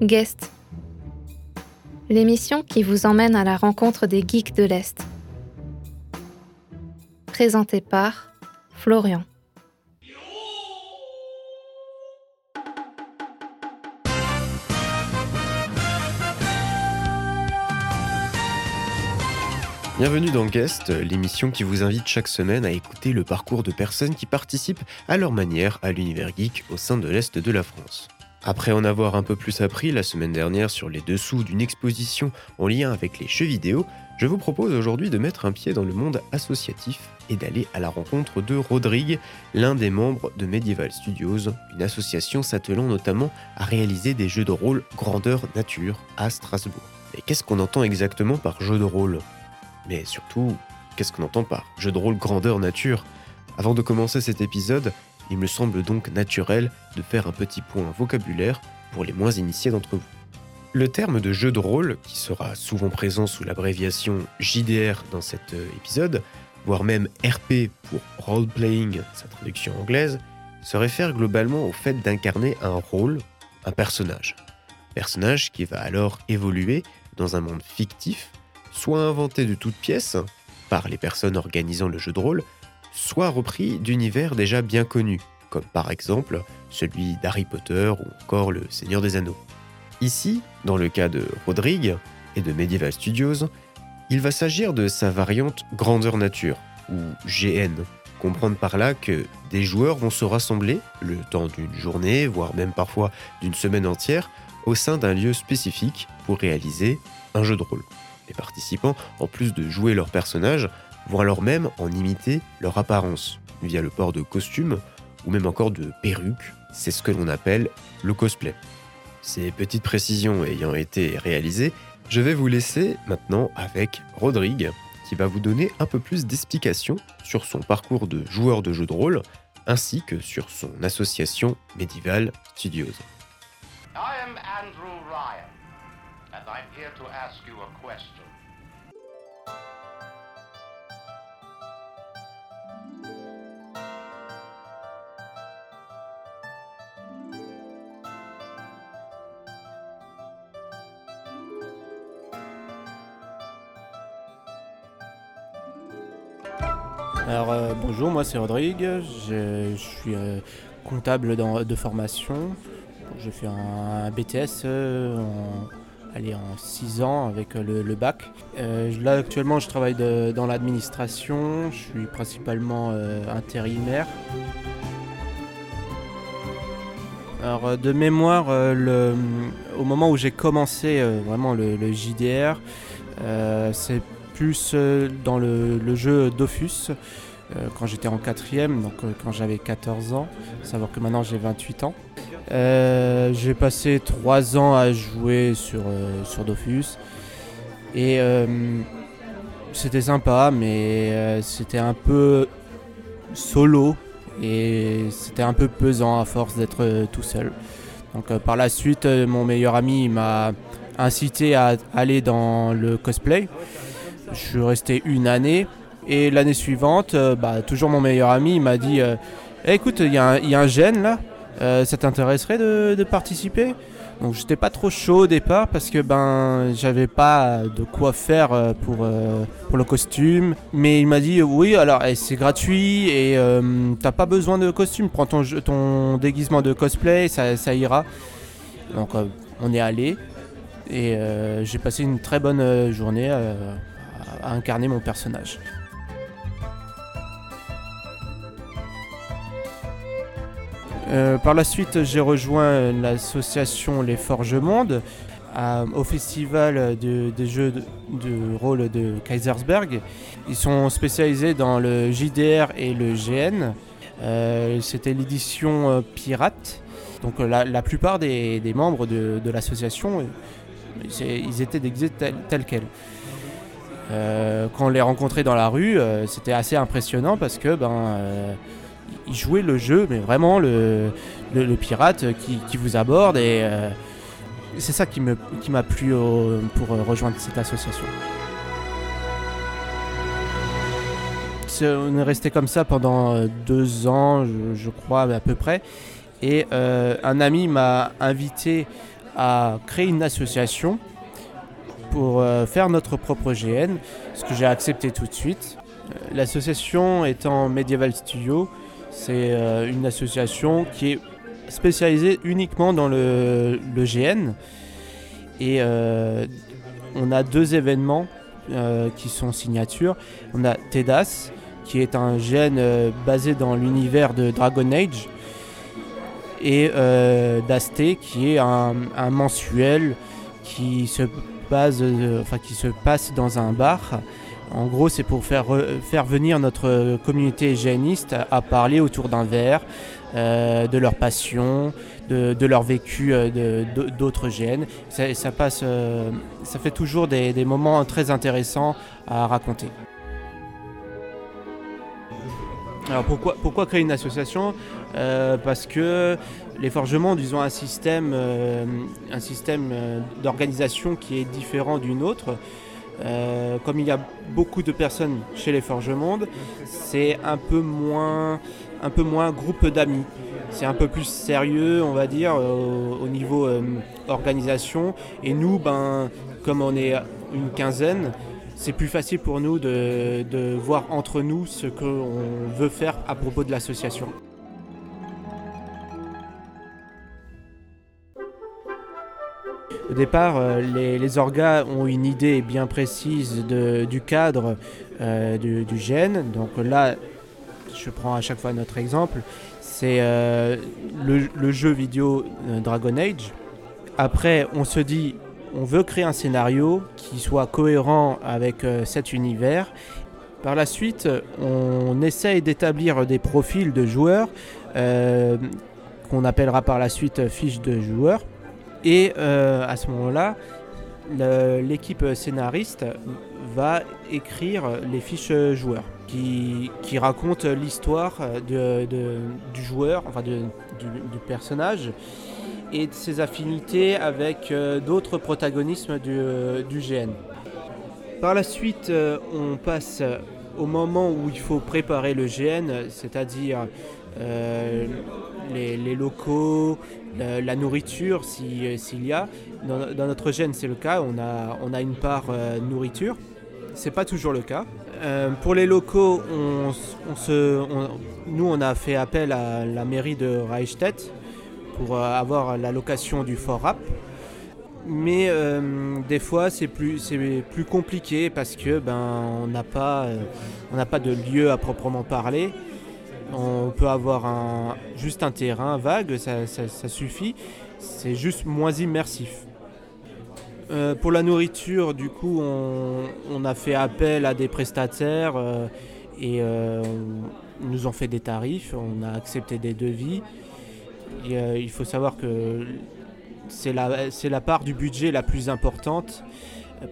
Guest. L'émission qui vous emmène à la rencontre des geeks de l'Est. Présentée par Florian. Bienvenue dans Guest, l'émission qui vous invite chaque semaine à écouter le parcours de personnes qui participent à leur manière à l'univers geek au sein de l'Est de la France. Après en avoir un peu plus appris la semaine dernière sur les dessous d'une exposition en lien avec les jeux vidéo, je vous propose aujourd'hui de mettre un pied dans le monde associatif et d'aller à la rencontre de Rodrigue, l'un des membres de Medieval Studios, une association s'attelant notamment à réaliser des jeux de rôle grandeur nature à Strasbourg. Mais qu'est-ce qu'on entend exactement par jeu de rôle? Mais surtout, qu'est-ce qu'on entend par jeu de rôle grandeur nature? Avant de commencer cet épisode, il me semble donc naturel de faire un petit point vocabulaire pour les moins initiés d'entre vous. Le terme de jeu de rôle, qui sera souvent présent sous l'abréviation JDR dans cet euh, épisode, voire même RP pour Role Playing, sa traduction anglaise, se réfère globalement au fait d'incarner un rôle, un personnage. Personnage qui va alors évoluer dans un monde fictif, soit inventé de toutes pièces par les personnes organisant le jeu de rôle, soit repris d'univers déjà bien connus, comme par exemple celui d'Harry Potter ou encore le Seigneur des Anneaux. Ici, dans le cas de Rodrigue et de Medieval Studios, il va s'agir de sa variante grandeur nature, ou GN. Comprendre par là que des joueurs vont se rassembler le temps d'une journée, voire même parfois d'une semaine entière, au sein d'un lieu spécifique pour réaliser un jeu de rôle. Les participants, en plus de jouer leur personnage, vont alors même en imiter leur apparence, via le port de costumes ou même encore de perruques. C'est ce que l'on appelle le cosplay. Ces petites précisions ayant été réalisées, je vais vous laisser maintenant avec Rodrigue, qui va vous donner un peu plus d'explications sur son parcours de joueur de jeux de rôle, ainsi que sur son association Medieval Studios. Andrew Ryan, and I'm here to ask you a question. Alors euh, bonjour, moi c'est Rodrigue, je, suis euh, comptable de formation. J'ai fait un BTS euh, en, allez, en 6 ans avec le, bac. Là actuellement je travaille dans l'administration, je suis principalement intérimaire. Alors de mémoire, au moment où j'ai commencé vraiment le, JDR, c'est euh, dans le, jeu Dofus euh, quand j'étais en quatrième, donc euh, quand j'avais 14 ans, savoir que maintenant j'ai 28 ans. J'ai passé 3 ans à jouer sur, euh, sur Dofus et c'était sympa mais c'était un peu solo et c'était un peu pesant à force d'être tout seul. Donc par la suite, mon meilleur ami m'a incité à aller dans le cosplay. Je suis resté une année et l'année suivante, euh, bah, toujours mon meilleur ami m'a dit euh, Eh, écoute, il y, a un- gène là, euh, ça t'intéresserait de, participer? Donc j'étais pas trop chaud au départ parce que ben j'avais pas de quoi faire pour, pour le costume. Mais il m'a dit oui alors eh, c'est gratuit et t'as pas besoin de costume, prends ton, ton déguisement de cosplay, ça, ira. Donc on est allé et j'ai passé une très bonne journée à, incarner mon personnage. Euh, par la suite, j'ai rejoint l'association Les Forges Monde au festival de- des jeux de, rôle de Kaisersberg. Ils sont spécialisés dans le JDR et le GN. Euh, C'était l'édition euh, pirate. Donc la, plupart des, membres de, l'association, ils étaient déguisés tel- tels quels. Euh, quand on les rencontrait dans la rue, euh, c'était assez impressionnant parce que ben, euh, ils jouaient le jeu, mais vraiment le, pirate qui, vous aborde. Et c'est ça qui m'a plu pour rejoindre cette association. On est resté comme ça pendant deux ans, je, crois, à peu près. Et un ami m'a invité à créer une association euh, faire notre propre GN, ce que j'ai accepté tout de suite. Euh, L'association étant Medieval Studio, c'est euh, une association qui est spécialisée uniquement dans le, GN. Et on a deux événements qui sont signatures. On a TEDAS, qui est un GN basé dans l'univers de Dragon Age, et Dasté, qui est un mensuel qui se euh, qui se passe dans un bar. En gros, c'est pour faire, re- faire venir notre communauté GNiste à parler autour d'un verre, euh, de leur passion, de, leur vécu euh, d'autres GN. Ça, euh, fait toujours des moments très intéressants à raconter. Alors pourquoi, pourquoi créer une association Euh, Parce que les forgements, ils ont un système, euh, un système euh, d'organisation qui est différent d'une autre. Comme il y a beaucoup de personnes chez les Forgemondes, c'est un peu moins, un peu moins groupe d'amis. C'est un peu plus sérieux, on va dire, au, au niveau organisation. Et nous, ben, comme on est une quinzaine, c'est plus facile pour nous de, de voir entre nous ce qu'on veut faire à propos de l'association. Au départ, euh, les, les orgas ont une idée bien précise de- du cadre euh, du, gène. Donc là, je prends à chaque fois notre exemple, c'est euh, le, jeu vidéo Dragon Age. Après, on se dit, on veut créer un scénario qui soit cohérent avec euh, cet univers. Par la suite, on essaye d'établir des profils de joueurs euh, qu'on appellera par la suite fiches de joueurs. Et euh, à ce moment-là, l'équipe scénariste va écrire les fiches joueurs qui, qui racontent l'histoire du joueur, enfin du personnage et de ses affinités avec euh, d'autres protagonismes du, euh, du GN. Par la suite, euh, on passe au moment où il faut préparer le GN, c'est-à-dire les, locaux, la, la nourriture si- s'il y a. Dans, notre GN, c'est le cas, on a, on a une part euh, nourriture. C'est pas toujours le cas. Pour les locaux, on, se, nous on a fait appel à la mairie de Reichstätt pour euh, avoir la location du fort rap. Mais euh, des fois c'est plus, plus compliqué parce que ben on n'a pas, euh, pas de lieu à proprement parler. On peut avoir un, juste un terrain vague, ça, ça- suffit. C'est juste moins immersif. Pour la nourriture, du coup, on, a fait appel à des prestataires et nous ont fait des tarifs, on a accepté des devis. Euh, il faut savoir que c'est la, c'est la part du budget la plus importante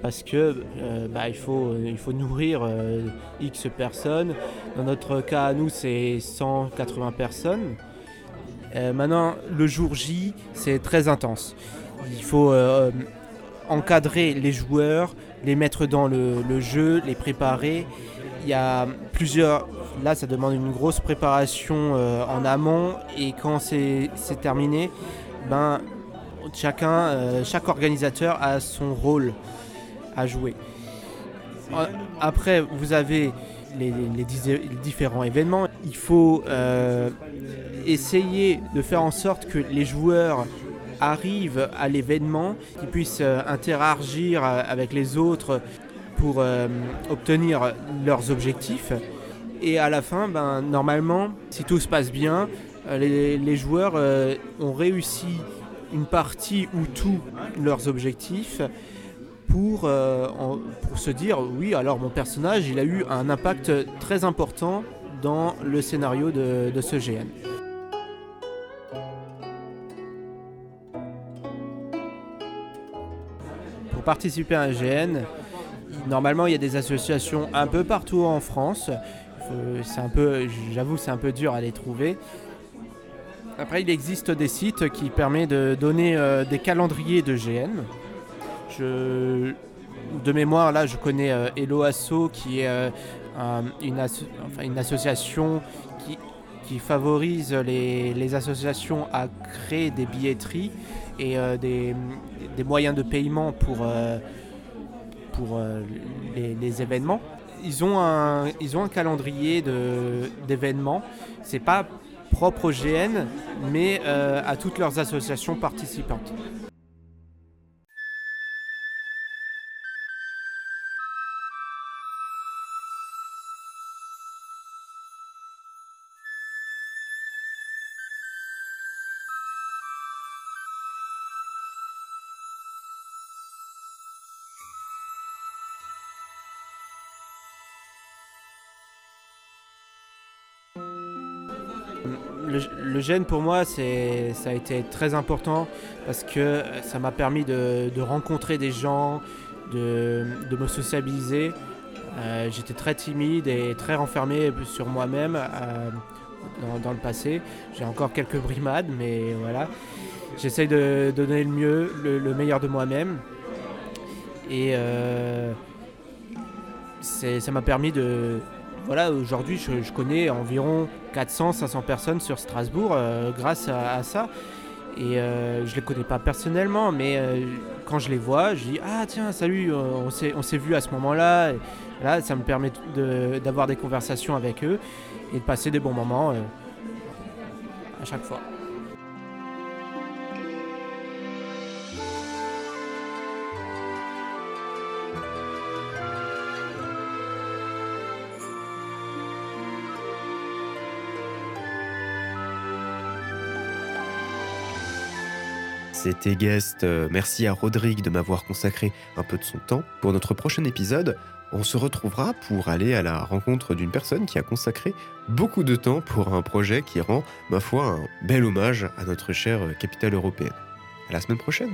parce que euh, bah, il, faut, il faut nourrir euh, X personnes. Dans notre cas, nous, c'est 180 personnes. Maintenant, le jour J, c'est très intense. Il faut encadrer les joueurs, les mettre dans le jeu, les préparer. Il y a plusieurs. Là, ça demande une grosse préparation euh, en amont et quand c'est terminé, ben chacun, euh, chaque organisateur a son rôle à jouer. Euh, Après, vous avez les, les différents événements. Il faut essayer de faire en sorte que les joueurs arrivent à l'événement, qu'ils puissent interagir avec les autres pour euh, obtenir leurs objectifs. Et à la fin, ben, normalement, si tout se passe bien, euh, les, joueurs euh, ont réussi une partie ou tous leurs objectifs pour, pour se dire oui, alors mon personnage, il a eu un impact très important dans le scénario de ce GN. Pour participer à un GN, normalement il y a des associations un peu partout en France. C'est un peu, j'avoue, c'est un peu dur à les trouver. Après, il existe des sites qui permettent de donner euh, des calendriers de GN. De mémoire, là, je connais euh, Hello Asso, qui est euh, un- une, association qui favorise les, associations à créer des billetteries et euh, des, moyens de paiement pour, pour euh, les, événements. Ils ont un, ils ont un calendrier d'événements. C'est pas propre au GN, mais euh, à toutes leurs associations participantes. Le, gène pour moi, c'est, ça a été très important parce que ça m'a permis de, rencontrer des gens, de, de me sociabiliser. Euh, j'étais très timide et très renfermé sur moi-même euh, dans, le passé. J'ai encore quelques brimades, mais voilà. J'essaye de, donner le mieux, le, le meilleur de moi-même. Et euh, ça m'a permis de, voilà, aujourd'hui, je connais environ 400-500 personnes sur Strasbourg euh, grâce à, ça. Et euh, je les connais pas personnellement, mais euh, quand je les vois, je dis Ah, tiens, salut, euh, on s'est on s'est vu à ce moment-là. Là, ça me permet de- d'avoir des conversations avec eux et de passer des bons moments à chaque fois. C'était Guest. Euh, Merci à Rodrigue de m'avoir consacré un peu de son temps. Pour notre prochain épisode, on se retrouvera pour aller à la rencontre d'une personne qui a consacré beaucoup de temps pour un projet qui rend, ma foi, un bel hommage à notre chère capitale européenne. À la semaine prochaine!